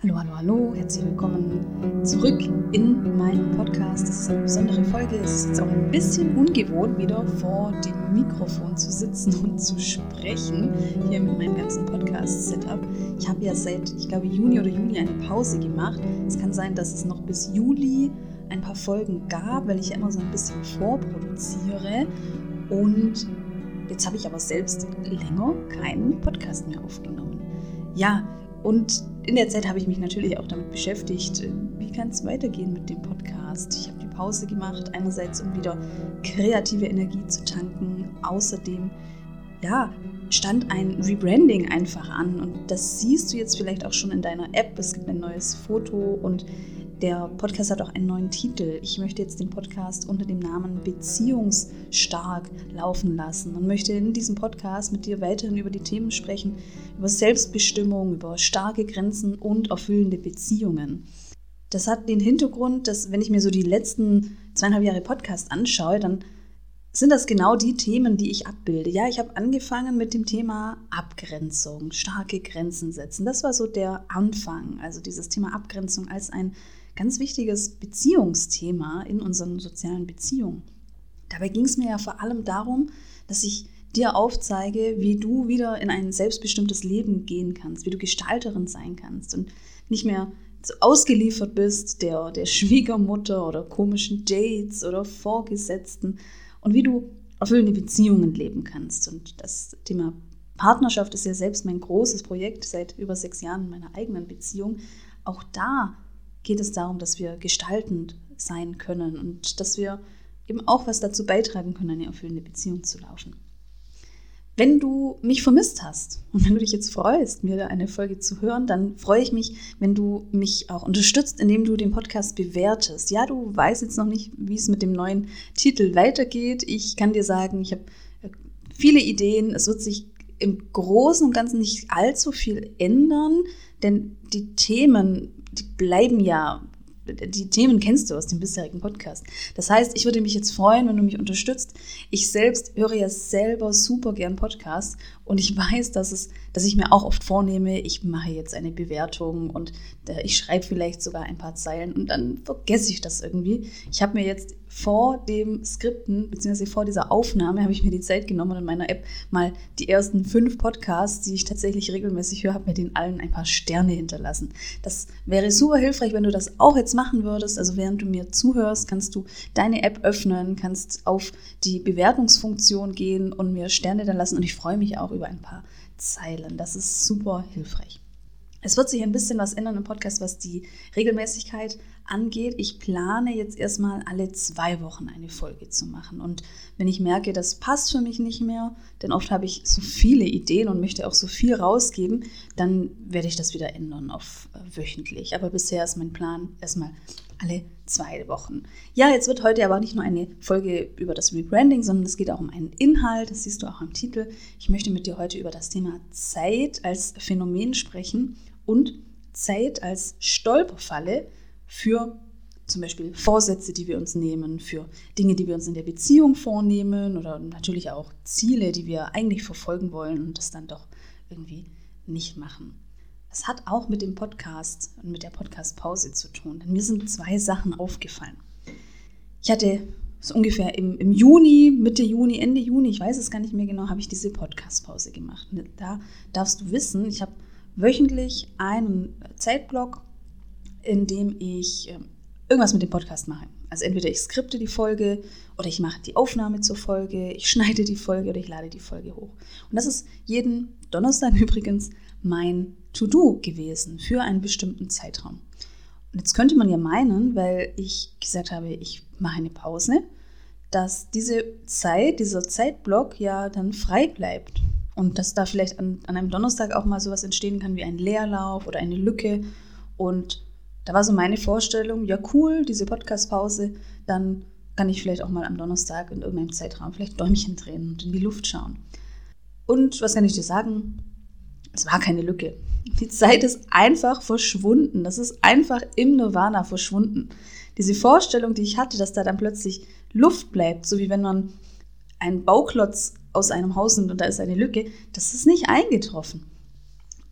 Hallo, hallo, hallo, herzlich willkommen zurück in meinem Podcast. Das ist eine besondere Folge. Es ist jetzt auch ein bisschen ungewohnt, wieder vor dem Mikrofon zu sitzen und zu sprechen, hier mit meinem ganzen Podcast-Setup. Ich habe ja seit, ich glaube, Juni oder Juli eine Pause gemacht. Es kann sein, dass es noch bis Juli ein paar Folgen gab, weil ich ja immer so ein bisschen vorproduziere. Und jetzt habe ich aber selbst länger keinen Podcast mehr aufgenommen. Ja, und in der Zeit habe ich mich natürlich auch damit beschäftigt, äh, wie kann es weitergehen mit dem Podcast. Ich habe die Pause gemacht, einerseits um wieder kreative Energie zu tanken. Außerdem, ja, stand ein Rebranding einfach an und das siehst du jetzt vielleicht auch schon in deiner App. Es gibt ein neues Foto und der Podcast hat auch einen neuen Titel. Ich möchte jetzt den Podcast unter dem Namen Beziehungsstark laufen lassen und möchte in diesem Podcast mit dir weiterhin über die Themen sprechen, über Selbstbestimmung, über starke Grenzen und erfüllende Beziehungen. Das hat den Hintergrund, dass wenn ich mir so die letzten zweieinhalb Jahre Podcast anschaue, dann sind das genau die Themen, die ich abbilde. Ja, ich habe angefangen mit dem Thema Abgrenzung, starke Grenzen setzen. Das war so der Anfang, also dieses Thema Abgrenzung als ein ganz wichtiges Beziehungsthema in unseren sozialen Beziehungen. Dabei ging es mir ja vor allem darum, dass ich dir aufzeige, wie du wieder in ein selbstbestimmtes Leben gehen kannst, wie du Gestalterin sein kannst und nicht mehr so ausgeliefert bist der, der Schwiegermutter oder komischen Dates oder Vorgesetzten und wie du erfüllende Beziehungen leben kannst. Und das Thema Partnerschaft ist ja selbst mein großes Projekt seit über sechs Jahren in meiner eigenen Beziehung. Auch da geht es darum, dass wir gestaltend sein können und dass wir eben auch was dazu beitragen können, eine erfüllende Beziehung zu laufen. Wenn du mich vermisst hast und wenn du dich jetzt freust, mir eine Folge zu hören, dann freue ich mich, wenn du mich auch unterstützt, indem du den Podcast bewertest. Ja, du weißt jetzt noch nicht, wie es mit dem neuen Titel weitergeht. Ich kann dir sagen, ich habe äh, viele Ideen. Es wird sich im Großen und Ganzen nicht allzu viel ändern, denn die Themen, die bleiben ja die Themen kennst du aus dem bisherigen Podcast. Das heißt, ich würde mich jetzt freuen, wenn du mich unterstützt. Ich selbst höre ja selber super gern Podcasts und ich weiß, dass, es, dass ich mir auch oft vornehme, ich mache jetzt eine Bewertung und äh, ich schreibe vielleicht sogar ein paar Zeilen und dann vergesse ich das irgendwie. Ich habe mir jetzt vor dem Skripten, beziehungsweise vor dieser Aufnahme, habe ich mir die Zeit genommen und in meiner App mal die ersten fünf Podcasts, die ich tatsächlich regelmäßig höre, habe mir den allen ein paar Sterne hinterlassen. Das wäre super hilfreich, wenn du das auch jetzt machen würdest. Also während du mir zuhörst, kannst du deine App öffnen, kannst auf die Bewertungsfunktion gehen und mir Sterne da lassen und ich freue mich auch über ein paar Zeilen. Das ist super hilfreich. Es wird sich ein bisschen was ändern im Podcast, was die Regelmäßigkeit angeht. Ich plane jetzt erstmal alle zwei Wochen eine Folge zu machen. Und wenn ich merke, das passt für mich nicht mehr, denn oft habe ich so viele Ideen und möchte auch so viel rausgeben, dann werde ich das wieder ändern auf äh, wöchentlich. Aber bisher ist mein Plan erstmal alle zwei Wochen. Ja, jetzt wird heute aber nicht nur eine Folge über das Rebranding, sondern es geht auch um einen Inhalt. Das siehst du auch im Titel. Ich möchte mit dir heute über das Thema Zeit als Phänomen sprechen und Zeit als Stolperfalle für zum Beispiel Vorsätze, die wir uns nehmen, für Dinge, die wir uns in der Beziehung vornehmen oder natürlich auch Ziele, die wir eigentlich verfolgen wollen und das dann doch irgendwie nicht machen. Das hat auch mit dem Podcast und mit der Podcast-Pause zu tun. Denn mir sind zwei Sachen aufgefallen. Ich hatte so ungefähr im, im Juni, Mitte Juni, Ende Juni, ich weiß es gar nicht mehr genau, habe ich diese Podcast-Pause gemacht. Da darfst du wissen, ich habe wöchentlich einen Zeitblock, in dem ich ähm, irgendwas mit dem Podcast mache. Also entweder ich skripte die Folge oder ich mache die Aufnahme zur Folge, ich schneide die Folge oder ich lade die Folge hoch. Und das ist jeden Donnerstag übrigens mein To-Do gewesen für einen bestimmten Zeitraum. Und jetzt könnte man ja meinen, weil ich gesagt habe, ich mache eine Pause, dass diese Zeit, dieser Zeitblock ja dann frei bleibt. Und dass da vielleicht an, an einem Donnerstag auch mal sowas entstehen kann wie ein Leerlauf oder eine Lücke. Und da war so meine Vorstellung, ja cool, diese Podcast-Pause, dann kann ich vielleicht auch mal am Donnerstag in irgendeinem Zeitraum vielleicht Däumchen drehen und in die Luft schauen. Und was kann ich dir sagen? Es war keine Lücke. Die Zeit ist einfach verschwunden. Das ist einfach im Nirvana verschwunden. Diese Vorstellung, die ich hatte, dass da dann plötzlich Luft bleibt, so wie wenn man einen Bauklotz aus einem Haus nimmt und da ist eine Lücke, das ist nicht eingetroffen.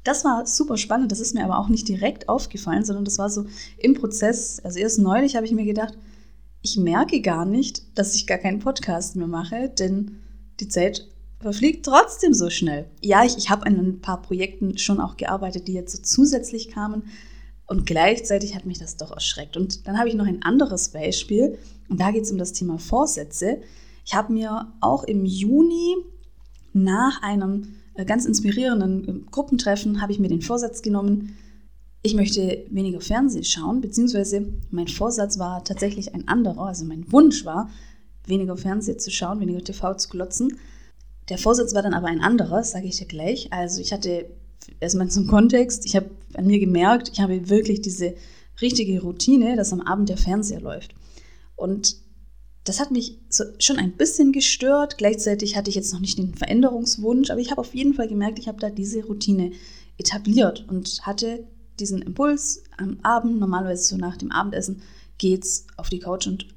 Das war super spannend, das ist mir aber auch nicht direkt aufgefallen, sondern das war so im Prozess. Also erst neulich habe ich mir gedacht, ich merke gar nicht, dass ich gar keinen Podcast mehr mache, denn die Zeit verfliegt trotzdem so schnell. Ja, ich, ich habe an ein paar Projekten schon auch gearbeitet, die jetzt so zusätzlich kamen. Und gleichzeitig hat mich das doch erschreckt. Und dann habe ich noch ein anderes Beispiel. Und da geht es um das Thema Vorsätze. Ich habe mir auch im Juni nach einem ganz inspirierenden äh, Gruppentreffen habe ich mir den Vorsatz genommen, ich möchte weniger Fernsehen schauen, beziehungsweise mein Vorsatz war tatsächlich ein anderer, also mein Wunsch war, weniger Fernsehen zu schauen, weniger TV zu glotzen. Der Vorsatz war dann aber ein anderer, sage ich dir gleich. Also ich hatte erstmal zum Kontext, ich habe an mir gemerkt, ich habe wirklich diese richtige Routine, dass am Abend der Fernseher läuft. Und das hat mich so schon ein bisschen gestört. Gleichzeitig hatte ich jetzt noch nicht den Veränderungswunsch, aber ich habe auf jeden Fall gemerkt, ich habe da diese Routine etabliert und hatte diesen Impuls am Abend, normalerweise so nach dem Abendessen, geht's auf die Couch und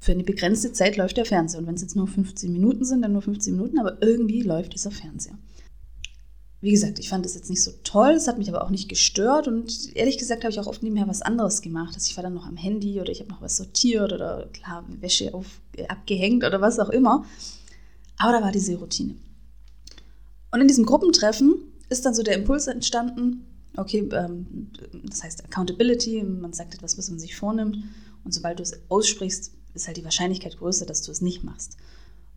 für eine begrenzte Zeit läuft der Fernseher. Und wenn es jetzt nur 15 Minuten sind, dann nur 15 Minuten, aber irgendwie läuft dieser Fernseher. Wie gesagt, ich fand das jetzt nicht so toll, es hat mich aber auch nicht gestört und ehrlich gesagt habe ich auch oft nebenher was anderes gemacht. Also ich war dann noch am Handy oder ich habe noch was sortiert oder klar Wäsche auf, äh, abgehängt oder was auch immer. Aber da war diese Routine. Und in diesem Gruppentreffen ist dann so der Impuls entstanden, okay, ähm, das heißt Accountability, man sagt etwas, was man sich vornimmt und sobald du es aussprichst, ist halt die Wahrscheinlichkeit größer, dass du es nicht machst.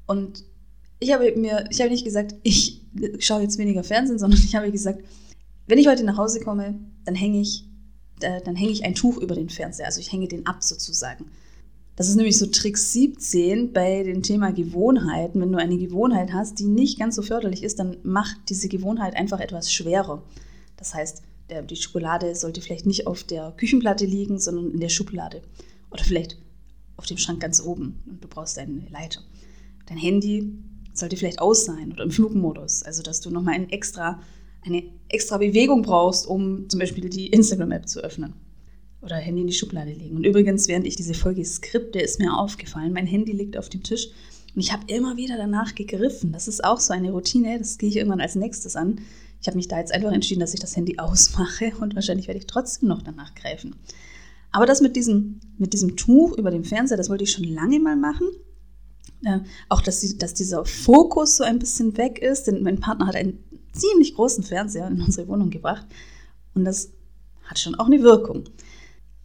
Und ich habe mir, ich habe nicht gesagt, ich schaue jetzt weniger Fernsehen, sondern ich habe gesagt, wenn ich heute nach Hause komme, dann hänge ich, äh, dann hänge ich ein Tuch über den Fernseher, also ich hänge den ab sozusagen. Das ist nämlich so Trick 17 bei dem Thema Gewohnheiten. Wenn du eine Gewohnheit hast, die nicht ganz so förderlich ist, dann macht diese Gewohnheit einfach etwas schwerer. Das heißt, der, die Schokolade sollte vielleicht nicht auf der Küchenplatte liegen, sondern in der Schublade. Oder vielleicht auf dem Schrank ganz oben und du brauchst eine Leiter. Dein Handy sollte vielleicht aus sein oder im Flugmodus, also dass du nochmal ein extra, eine extra Bewegung brauchst, um zum Beispiel die Instagram-App zu öffnen oder Handy in die Schublade legen. Und übrigens, während ich diese Folge skripte, ist mir aufgefallen, mein Handy liegt auf dem Tisch und ich habe immer wieder danach gegriffen. Das ist auch so eine Routine, das gehe ich irgendwann als nächstes an. Ich habe mich da jetzt einfach entschieden, dass ich das Handy ausmache und wahrscheinlich werde ich trotzdem noch danach greifen. Aber das mit diesem, mit diesem Tuch über dem Fernseher, das wollte ich schon lange mal machen. Äh, auch, dass, die, dass dieser Fokus so ein bisschen weg ist, denn mein Partner hat einen ziemlich großen Fernseher in unsere Wohnung gebracht und das hat schon auch eine Wirkung.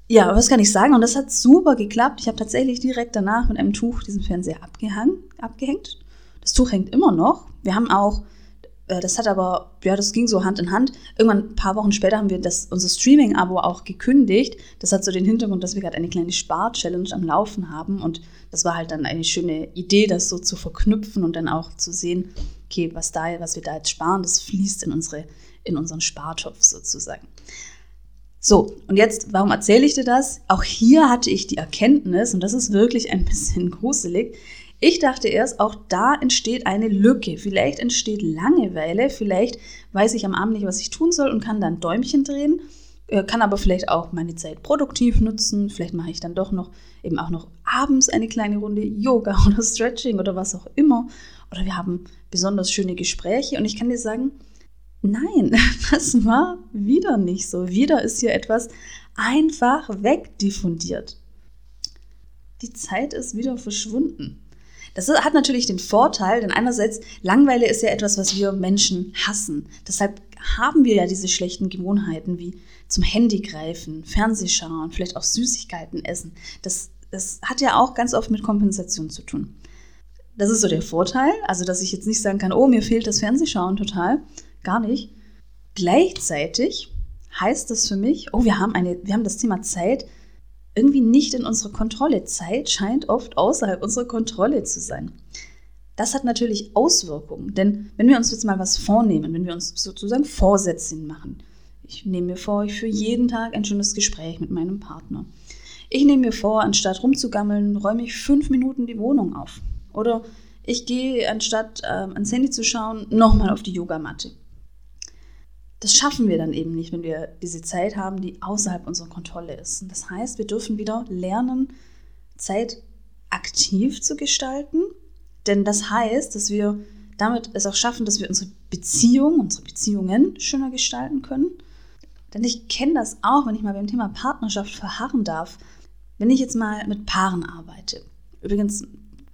Ja, was kann ich sagen? Und das hat super geklappt. Ich habe tatsächlich direkt danach mit einem Tuch diesen Fernseher abgehangen, abgehängt. Das Tuch hängt immer noch. Wir haben auch das hat aber, ja, das ging so Hand in Hand. Irgendwann ein paar Wochen später haben wir das, unser Streaming-Abo auch gekündigt. Das hat so den Hintergrund, dass wir gerade eine kleine Spar-Challenge am Laufen haben. Und das war halt dann eine schöne Idee, das so zu verknüpfen und dann auch zu sehen, okay, was, da, was wir da jetzt sparen, das fließt in, unsere, in unseren Spartopf sozusagen. So, und jetzt, warum erzähle ich dir das? Auch hier hatte ich die Erkenntnis, und das ist wirklich ein bisschen gruselig, ich dachte erst, auch da entsteht eine Lücke. Vielleicht entsteht Langeweile, vielleicht weiß ich am Abend nicht, was ich tun soll und kann dann Däumchen drehen, äh, kann aber vielleicht auch meine Zeit produktiv nutzen. Vielleicht mache ich dann doch noch eben auch noch abends eine kleine Runde Yoga oder Stretching oder was auch immer. Oder wir haben besonders schöne Gespräche und ich kann dir sagen, nein, das war wieder nicht so. Wieder ist hier etwas einfach wegdiffundiert. Die Zeit ist wieder verschwunden. Das hat natürlich den Vorteil, denn einerseits, Langweile ist ja etwas, was wir Menschen hassen. Deshalb haben wir ja diese schlechten Gewohnheiten wie zum Handy greifen, Fernsehschauen, vielleicht auch Süßigkeiten essen. Das, das hat ja auch ganz oft mit Kompensation zu tun. Das ist so der Vorteil, also dass ich jetzt nicht sagen kann, oh, mir fehlt das Fernsehschauen total. Gar nicht. Gleichzeitig heißt das für mich, oh, wir haben, eine, wir haben das Thema Zeit irgendwie nicht in unserer Kontrolle. Zeit scheint oft außerhalb unserer Kontrolle zu sein. Das hat natürlich Auswirkungen, denn wenn wir uns jetzt mal was vornehmen, wenn wir uns sozusagen Vorsätze machen, ich nehme mir vor, ich führe jeden Tag ein schönes Gespräch mit meinem Partner. Ich nehme mir vor, anstatt rumzugammeln, räume ich fünf Minuten die Wohnung auf. Oder ich gehe, anstatt äh, ans Handy zu schauen, nochmal auf die Yogamatte das schaffen wir dann eben nicht, wenn wir diese Zeit haben, die außerhalb unserer Kontrolle ist. Und das heißt, wir dürfen wieder lernen, Zeit aktiv zu gestalten, denn das heißt, dass wir damit es auch schaffen, dass wir unsere Beziehung, unsere Beziehungen schöner gestalten können. Denn ich kenne das auch, wenn ich mal beim Thema Partnerschaft verharren darf. Wenn ich jetzt mal mit Paaren arbeite. Übrigens,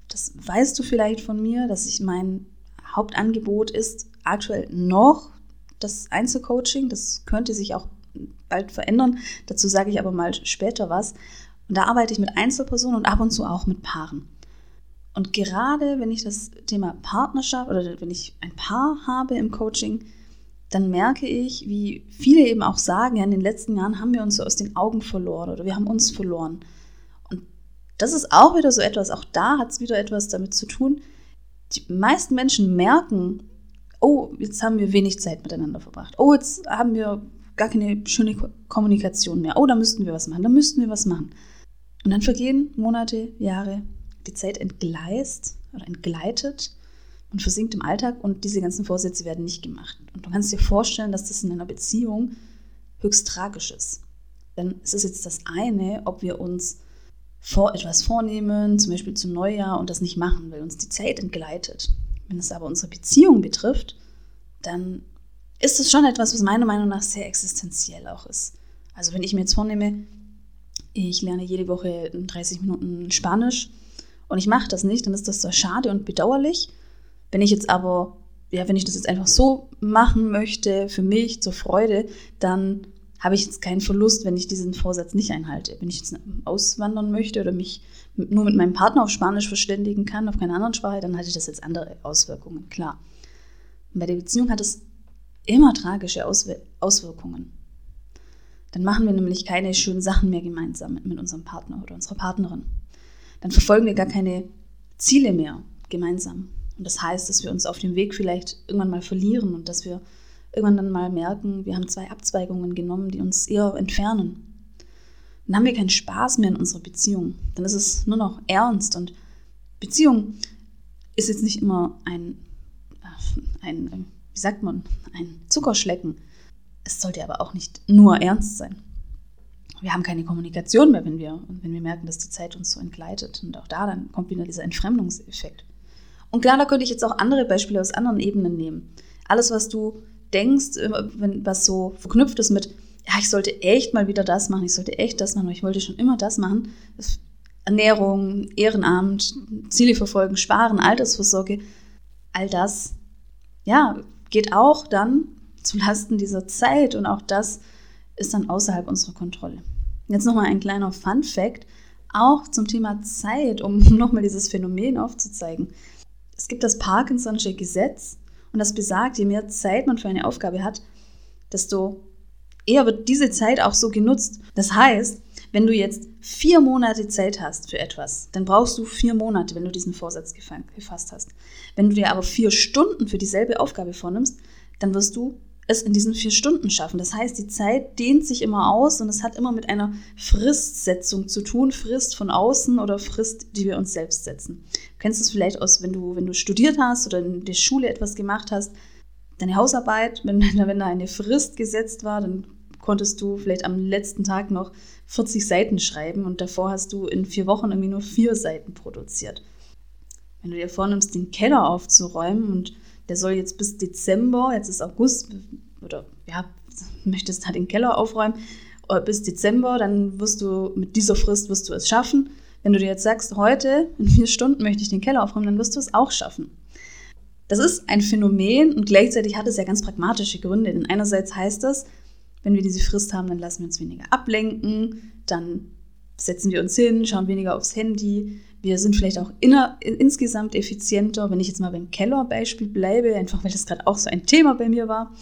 das weißt du vielleicht von mir, dass ich mein Hauptangebot ist aktuell noch das Einzelcoaching. Das könnte sich auch bald verändern. Dazu sage ich aber mal später was. Und da arbeite ich mit Einzelpersonen und ab und zu auch mit Paaren. Und gerade wenn ich das Thema Partnerschaft oder wenn ich ein Paar habe im Coaching, dann merke ich, wie viele eben auch sagen, ja, in den letzten Jahren haben wir uns so aus den Augen verloren oder wir haben uns verloren. Und das ist auch wieder so etwas, auch da hat es wieder etwas damit zu tun. Die meisten Menschen merken, oh, jetzt haben wir wenig Zeit miteinander verbracht. Oh, jetzt haben wir gar keine schöne Kommunikation mehr. Oh, da müssten wir was machen, da müssten wir was machen. Und dann vergehen Monate, Jahre, die Zeit entgleist oder entgleitet und versinkt im Alltag und diese ganzen Vorsätze werden nicht gemacht. Und du kannst dir vorstellen, dass das in einer Beziehung höchst tragisch ist. Denn es ist jetzt das eine, ob wir uns vor etwas vornehmen, zum Beispiel zum Neujahr und das nicht machen, weil uns die Zeit entgleitet. Wenn es aber unsere Beziehung betrifft, dann ist es schon etwas, was meiner Meinung nach sehr existenziell auch ist. Also wenn ich mir jetzt vornehme, ich lerne jede Woche 30 Minuten Spanisch, und ich mache das nicht, dann ist das zwar schade und bedauerlich. Wenn ich jetzt aber, ja, wenn ich das jetzt einfach so machen möchte, für mich, zur Freude, dann habe ich jetzt keinen Verlust, wenn ich diesen Vorsatz nicht einhalte. Wenn ich jetzt auswandern möchte oder mich nur mit meinem Partner auf Spanisch verständigen kann, auf keine anderen Sprache, dann hatte das jetzt andere Auswirkungen, klar. Und bei der Beziehung hat es immer tragische Auswirkungen. Dann machen wir nämlich keine schönen Sachen mehr gemeinsam mit unserem Partner oder unserer Partnerin dann verfolgen wir gar keine Ziele mehr gemeinsam. Und das heißt, dass wir uns auf dem Weg vielleicht irgendwann mal verlieren und dass wir irgendwann dann mal merken, wir haben zwei Abzweigungen genommen, die uns eher entfernen. Dann haben wir keinen Spaß mehr in unserer Beziehung. Dann ist es nur noch ernst. Und Beziehung ist jetzt nicht immer ein, äh, ein wie sagt man, ein Zuckerschlecken. Es sollte aber auch nicht nur ernst sein wir haben keine Kommunikation mehr, wenn wir, wenn wir merken, dass die Zeit uns so entgleitet. Und auch da dann kommt wieder dieser Entfremdungseffekt. Und klar, da könnte ich jetzt auch andere Beispiele aus anderen Ebenen nehmen. Alles, was du denkst, was so verknüpft ist mit, ja, ich sollte echt mal wieder das machen, ich sollte echt das machen, ich wollte schon immer das machen. Ernährung, Ehrenamt, Ziele verfolgen, Sparen, Altersvorsorge, all das, ja, geht auch dann zulasten dieser Zeit und auch das ist dann außerhalb unserer Kontrolle. Jetzt nochmal ein kleiner Fun fact, auch zum Thema Zeit, um nochmal dieses Phänomen aufzuzeigen. Es gibt das Parkinson'sche Gesetz und das besagt, je mehr Zeit man für eine Aufgabe hat, desto eher wird diese Zeit auch so genutzt. Das heißt, wenn du jetzt vier Monate Zeit hast für etwas, dann brauchst du vier Monate, wenn du diesen Vorsatz gefasst hast. Wenn du dir aber vier Stunden für dieselbe Aufgabe vornimmst, dann wirst du es in diesen vier Stunden schaffen. Das heißt, die Zeit dehnt sich immer aus und es hat immer mit einer Fristsetzung zu tun, Frist von außen oder Frist, die wir uns selbst setzen. Du kennst es vielleicht aus, wenn du, wenn du studiert hast oder in der Schule etwas gemacht hast, deine Hausarbeit, wenn, wenn da eine Frist gesetzt war, dann konntest du vielleicht am letzten Tag noch 40 Seiten schreiben und davor hast du in vier Wochen irgendwie nur vier Seiten produziert. Wenn du dir vornimmst, den Keller aufzuräumen und der soll jetzt bis Dezember, jetzt ist August, oder ja, möchtest halt den Keller aufräumen, äh, bis Dezember, dann wirst du mit dieser Frist wirst du es schaffen. Wenn du dir jetzt sagst, heute in vier Stunden möchte ich den Keller aufräumen, dann wirst du es auch schaffen. Das ist ein Phänomen und gleichzeitig hat es ja ganz pragmatische Gründe. Denn einerseits heißt das, wenn wir diese Frist haben, dann lassen wir uns weniger ablenken, dann setzen wir uns hin, schauen weniger aufs Handy, wir sind vielleicht auch inner, insgesamt effizienter. Wenn ich jetzt mal beim Keller-Beispiel bleibe, einfach weil das gerade auch so ein Thema bei mir war,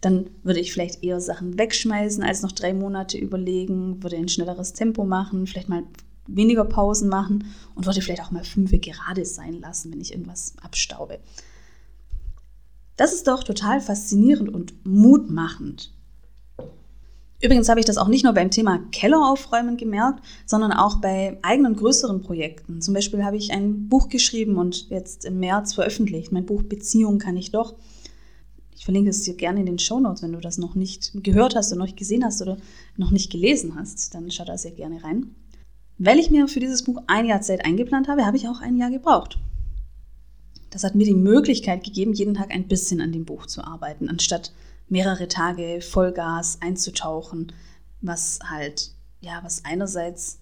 dann würde ich vielleicht eher Sachen wegschmeißen, als noch drei Monate überlegen, würde ein schnelleres Tempo machen, vielleicht mal weniger Pausen machen und würde vielleicht auch mal fünf gerade sein lassen, wenn ich irgendwas abstaube. Das ist doch total faszinierend und mutmachend. Übrigens habe ich das auch nicht nur beim Thema Keller aufräumen gemerkt, sondern auch bei eigenen größeren Projekten. Zum Beispiel habe ich ein Buch geschrieben und jetzt im März veröffentlicht. Mein Buch Beziehung kann ich doch. Ich verlinke es dir gerne in den Show Notes, wenn du das noch nicht gehört hast oder noch nicht gesehen hast oder noch nicht gelesen hast, dann schau da sehr gerne rein. Weil ich mir für dieses Buch ein Jahr Zeit eingeplant habe, habe ich auch ein Jahr gebraucht. Das hat mir die Möglichkeit gegeben, jeden Tag ein bisschen an dem Buch zu arbeiten, anstatt mehrere Tage Vollgas einzutauchen, was halt, ja, was einerseits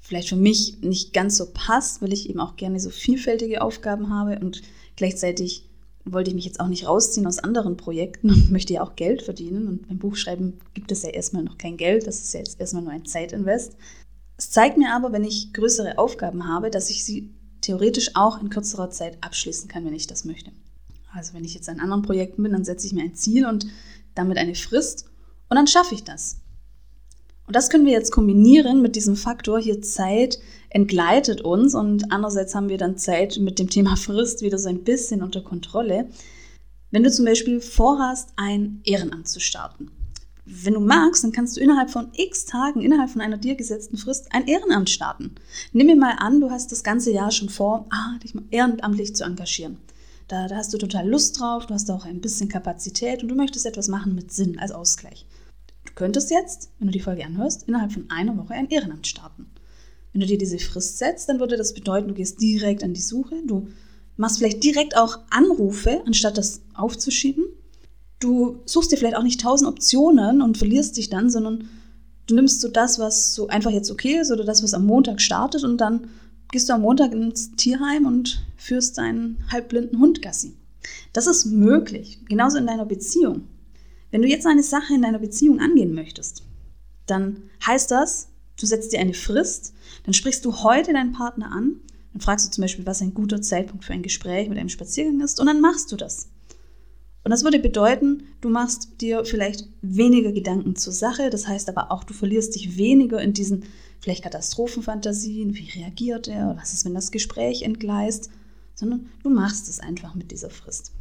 vielleicht für mich nicht ganz so passt, weil ich eben auch gerne so vielfältige Aufgaben habe und gleichzeitig wollte ich mich jetzt auch nicht rausziehen aus anderen Projekten und möchte ja auch Geld verdienen. Und beim Buchschreiben gibt es ja erstmal noch kein Geld, das ist ja jetzt erstmal nur ein Zeitinvest. Es zeigt mir aber, wenn ich größere Aufgaben habe, dass ich sie theoretisch auch in kürzerer Zeit abschließen kann, wenn ich das möchte. Also wenn ich jetzt an anderen Projekten bin, dann setze ich mir ein Ziel und damit eine Frist und dann schaffe ich das. Und das können wir jetzt kombinieren mit diesem Faktor hier Zeit entgleitet uns und andererseits haben wir dann Zeit mit dem Thema Frist wieder so ein bisschen unter Kontrolle. Wenn du zum Beispiel vorhast, ein Ehrenamt zu starten. Wenn du magst, dann kannst du innerhalb von x Tagen, innerhalb von einer dir gesetzten Frist, ein Ehrenamt starten. Nimm mir mal an, du hast das ganze Jahr schon vor, ah, dich mal ehrenamtlich zu engagieren. Da, da hast du total Lust drauf, du hast auch ein bisschen Kapazität und du möchtest etwas machen mit Sinn als Ausgleich. Du könntest jetzt, wenn du die Folge anhörst, innerhalb von einer Woche ein Ehrenamt starten. Wenn du dir diese Frist setzt, dann würde das bedeuten, du gehst direkt an die Suche, du machst vielleicht direkt auch Anrufe, anstatt das aufzuschieben. Du suchst dir vielleicht auch nicht tausend Optionen und verlierst dich dann, sondern du nimmst so das, was so einfach jetzt okay ist oder das, was am Montag startet und dann gehst du am Montag ins Tierheim und führst deinen halbblinden Hund Gassi. Das ist möglich, genauso in deiner Beziehung. Wenn du jetzt eine Sache in deiner Beziehung angehen möchtest, dann heißt das, du setzt dir eine Frist, dann sprichst du heute deinen Partner an, dann fragst du zum Beispiel, was ein guter Zeitpunkt für ein Gespräch mit einem Spaziergang ist und dann machst du das. Und das würde bedeuten, du machst dir vielleicht weniger Gedanken zur Sache, das heißt aber auch, du verlierst dich weniger in diesen vielleicht Katastrophenfantasien, wie reagiert er, was ist, wenn das Gespräch entgleist, sondern du machst es einfach mit dieser Frist.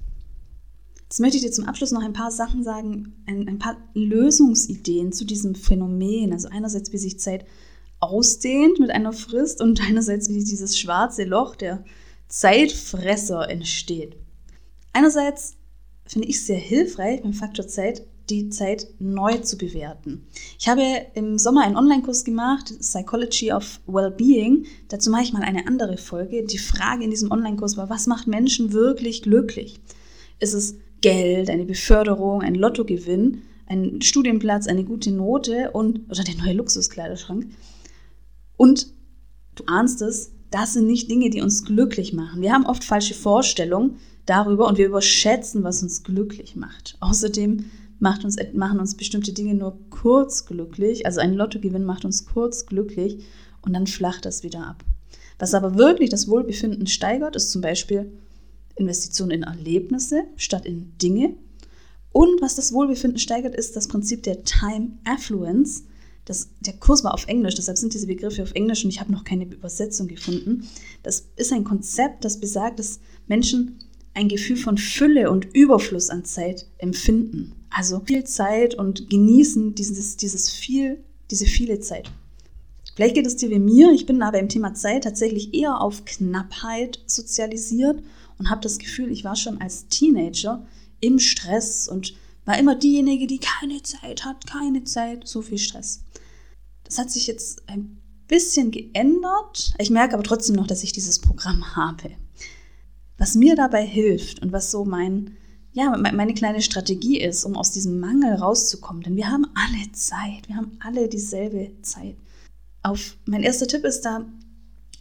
Jetzt möchte ich dir zum Abschluss noch ein paar Sachen sagen, ein, ein paar Lösungsideen zu diesem Phänomen. Also einerseits, wie sich Zeit ausdehnt mit einer Frist und einerseits, wie dieses schwarze Loch der Zeitfresser entsteht. Einerseits finde ich sehr hilfreich beim Faktor Zeit, die Zeit neu zu bewerten. Ich habe im Sommer einen Online-Kurs gemacht, Psychology of Wellbeing. Dazu mache ich mal eine andere Folge. Die Frage in diesem Online-Kurs war, was macht Menschen wirklich glücklich? Ist es Geld, eine Beförderung, ein Lottogewinn, ein Studienplatz, eine gute Note und oder der neue Luxuskleiderschrank. Und du ahnst es, das sind nicht Dinge, die uns glücklich machen. Wir haben oft falsche Vorstellungen darüber und wir überschätzen, was uns glücklich macht. Außerdem macht uns, machen uns bestimmte Dinge nur kurz glücklich. Also ein Lottogewinn macht uns kurz glücklich und dann flacht das wieder ab. Was aber wirklich das Wohlbefinden steigert, ist zum Beispiel Investition in Erlebnisse statt in Dinge. Und was das Wohlbefinden steigert, ist das Prinzip der Time Affluence. Das, der Kurs war auf Englisch, deshalb sind diese Begriffe auf Englisch und ich habe noch keine Übersetzung gefunden. Das ist ein Konzept, das besagt, dass Menschen ein Gefühl von Fülle und Überfluss an Zeit empfinden. Also viel Zeit und genießen dieses, dieses viel, diese viele Zeit. Vielleicht geht es dir wie mir, ich bin aber im Thema Zeit tatsächlich eher auf Knappheit sozialisiert und habe das Gefühl, ich war schon als Teenager im Stress und war immer diejenige, die keine Zeit hat, keine Zeit, so viel Stress. Das hat sich jetzt ein bisschen geändert. Ich merke aber trotzdem noch, dass ich dieses Programm habe. Was mir dabei hilft und was so mein, ja, meine kleine Strategie ist, um aus diesem Mangel rauszukommen, denn wir haben alle Zeit, wir haben alle dieselbe Zeit. Auf, mein erster Tipp ist da,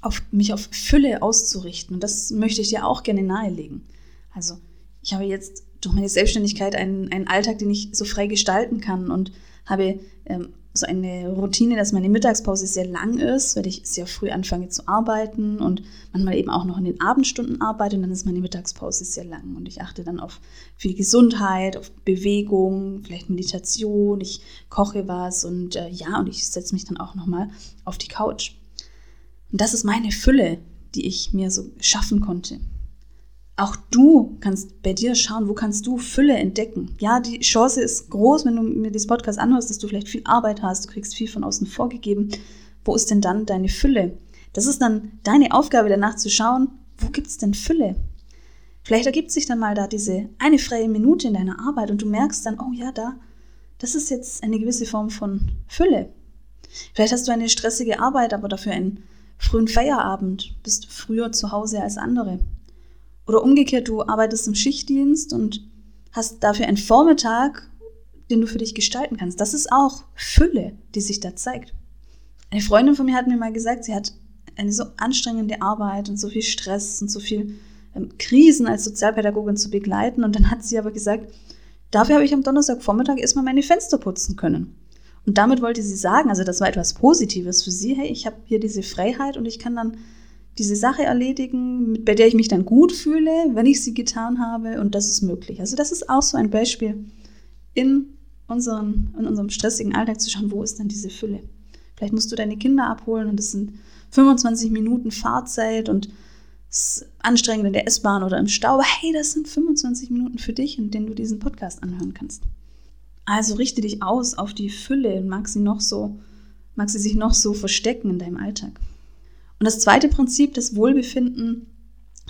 auf, mich auf Fülle auszurichten. Und das möchte ich dir auch gerne nahelegen. Also ich habe jetzt durch meine Selbstständigkeit einen, einen Alltag, den ich so frei gestalten kann und habe ähm, so eine Routine, dass meine Mittagspause sehr lang ist, weil ich sehr früh anfange zu arbeiten und manchmal eben auch noch in den Abendstunden arbeite und dann ist meine Mittagspause sehr lang und ich achte dann auf viel Gesundheit, auf Bewegung, vielleicht Meditation, ich koche was und äh, ja, und ich setze mich dann auch nochmal auf die Couch. Und das ist meine Fülle, die ich mir so schaffen konnte. Auch du kannst bei dir schauen, wo kannst du Fülle entdecken. Ja, die Chance ist groß, wenn du mir dieses Podcast anhörst, dass du vielleicht viel Arbeit hast, du kriegst viel von außen vorgegeben. Wo ist denn dann deine Fülle? Das ist dann deine Aufgabe danach zu schauen, wo gibt es denn Fülle? Vielleicht ergibt sich dann mal da diese eine freie Minute in deiner Arbeit und du merkst dann, oh ja, da, das ist jetzt eine gewisse Form von Fülle. Vielleicht hast du eine stressige Arbeit, aber dafür ein frühen Feierabend, bist früher zu Hause als andere. Oder umgekehrt, du arbeitest im Schichtdienst und hast dafür einen Vormittag, den du für dich gestalten kannst. Das ist auch Fülle, die sich da zeigt. Eine Freundin von mir hat mir mal gesagt, sie hat eine so anstrengende Arbeit und so viel Stress und so viel ähm, Krisen als Sozialpädagogin zu begleiten. Und dann hat sie aber gesagt, dafür habe ich am Donnerstagvormittag erstmal meine Fenster putzen können. Und damit wollte sie sagen, also das war etwas Positives für sie, hey, ich habe hier diese Freiheit und ich kann dann diese Sache erledigen, bei der ich mich dann gut fühle, wenn ich sie getan habe und das ist möglich. Also das ist auch so ein Beispiel in, unseren, in unserem stressigen Alltag zu schauen, wo ist denn diese Fülle. Vielleicht musst du deine Kinder abholen und es sind 25 Minuten Fahrzeit und es ist anstrengend in der S-Bahn oder im Stau. Hey, das sind 25 Minuten für dich, in denen du diesen Podcast anhören kannst. Also richte dich aus auf die Fülle und mag sie noch so, mag sie sich noch so verstecken in deinem Alltag. Und das zweite Prinzip, das Wohlbefinden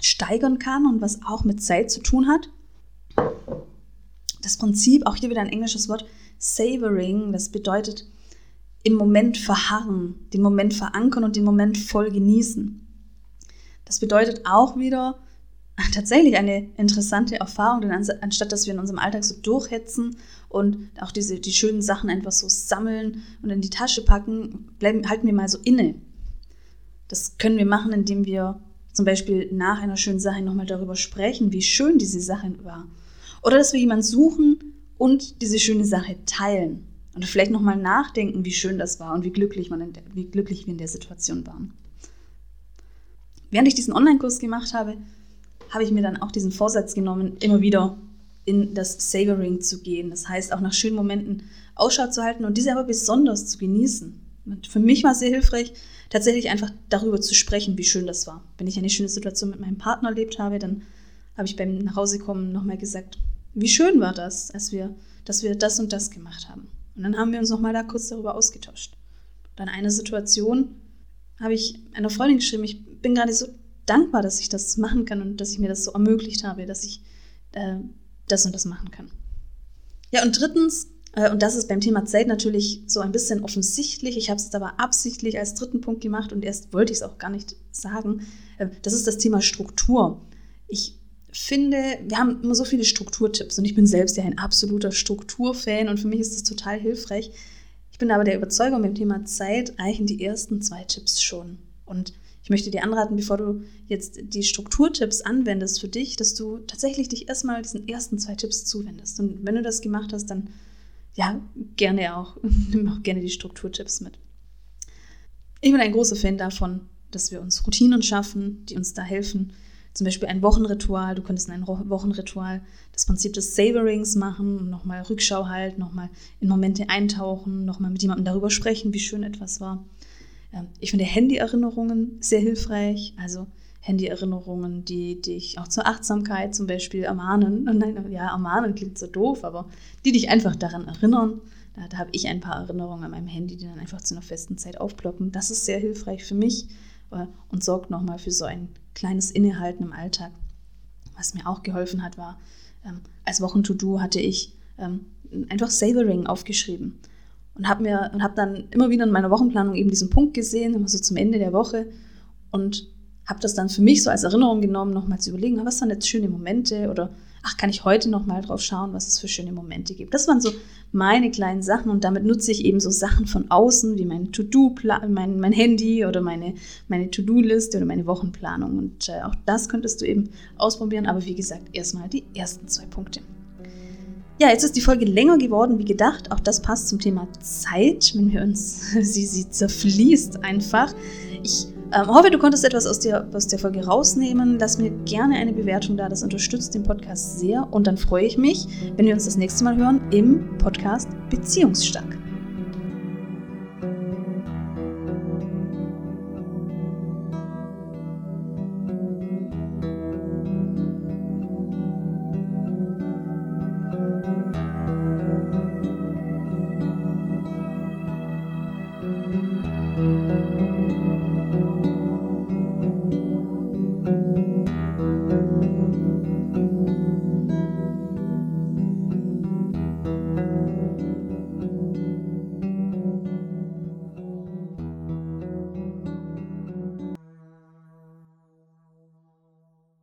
steigern kann und was auch mit Zeit zu tun hat. Das Prinzip, auch hier wieder ein englisches Wort, savoring, das bedeutet im Moment verharren, den Moment verankern und den Moment voll genießen. Das bedeutet auch wieder tatsächlich eine interessante Erfahrung, denn anstatt dass wir in unserem Alltag so durchhetzen und auch diese, die schönen Sachen einfach so sammeln und in die Tasche packen, bleiben, halten wir mal so inne das können wir machen, indem wir zum Beispiel nach einer schönen Sache nochmal darüber sprechen, wie schön diese Sache war. Oder dass wir jemanden suchen und diese schöne Sache teilen. Und vielleicht nochmal nachdenken, wie schön das war und wie glücklich, man der, wie glücklich wir in der Situation waren. Während ich diesen Online-Kurs gemacht habe, habe ich mir dann auch diesen Vorsatz genommen, immer wieder in das Savoring zu gehen. Das heißt, auch nach schönen Momenten Ausschau zu halten und diese aber besonders zu genießen. Für mich war es sehr hilfreich, tatsächlich einfach darüber zu sprechen, wie schön das war. Wenn ich eine schöne Situation mit meinem Partner erlebt habe, dann habe ich beim Nachhausekommen nochmal gesagt, wie schön war das, als wir, dass wir das und das gemacht haben. Und dann haben wir uns nochmal da kurz darüber ausgetauscht. Dann eine Situation habe ich einer Freundin geschrieben, ich bin gerade so dankbar, dass ich das machen kann und dass ich mir das so ermöglicht habe, dass ich äh, das und das machen kann. Ja, und drittens, und das ist beim Thema Zeit natürlich so ein bisschen offensichtlich. Ich habe es aber absichtlich als dritten Punkt gemacht und erst wollte ich es auch gar nicht sagen. Äh, das ist das Thema Struktur. Ich finde, wir haben immer so viele Strukturtipps und ich bin selbst ja ein absoluter Strukturfan und für mich ist das total hilfreich. Ich bin aber der Überzeugung, beim Thema Zeit reichen die ersten zwei Tipps schon. Und ich möchte dir anraten, bevor du jetzt die Strukturtipps anwendest für dich, dass du tatsächlich dich erstmal diesen ersten zwei Tipps zuwendest. Und wenn du das gemacht hast, dann ja, gerne auch. Nimm auch gerne die Strukturtipps mit. Ich bin ein großer Fan davon, dass wir uns Routinen schaffen, die uns da helfen. Zum Beispiel ein Wochenritual. Du könntest in ein Wochenritual das Prinzip des Savorings machen, nochmal Rückschau halten, nochmal in Momente eintauchen, nochmal mit jemandem darüber sprechen, wie schön etwas war. Ich finde Handy-Erinnerungen sehr hilfreich. Also Handy-Erinnerungen, die dich auch zur Achtsamkeit zum Beispiel ermahnen. Nein, ja, ermahnen klingt so doof, aber die dich einfach daran erinnern. Da, da habe ich ein paar Erinnerungen an meinem Handy, die dann einfach zu einer festen Zeit aufploppen. Das ist sehr hilfreich für mich äh, und sorgt nochmal für so ein kleines Innehalten im Alltag. Was mir auch geholfen hat, war, ähm, als Wochen-To-Do hatte ich ähm, einfach Savoring aufgeschrieben und habe mir und habe dann immer wieder in meiner Wochenplanung eben diesen Punkt gesehen, immer so zum Ende der Woche und habe das dann für mich so als Erinnerung genommen, nochmal zu überlegen, was waren jetzt schöne Momente oder ach, kann ich heute nochmal drauf schauen, was es für schöne Momente gibt. Das waren so meine kleinen Sachen und damit nutze ich eben so Sachen von außen, wie mein To-Do, mein, mein Handy oder meine, meine To-Do-Liste oder meine Wochenplanung. Und äh, auch das könntest du eben ausprobieren, aber wie gesagt, erstmal die ersten zwei Punkte. Ja, jetzt ist die Folge länger geworden wie gedacht. Auch das passt zum Thema Zeit, wenn wir uns, sie, sie zerfließt einfach. Ich ähm, hoffe, du konntest etwas aus der, aus der Folge rausnehmen. Lass mir gerne eine Bewertung da, das unterstützt den Podcast sehr. Und dann freue ich mich, wenn wir uns das nächste Mal hören im Podcast Beziehungsstark.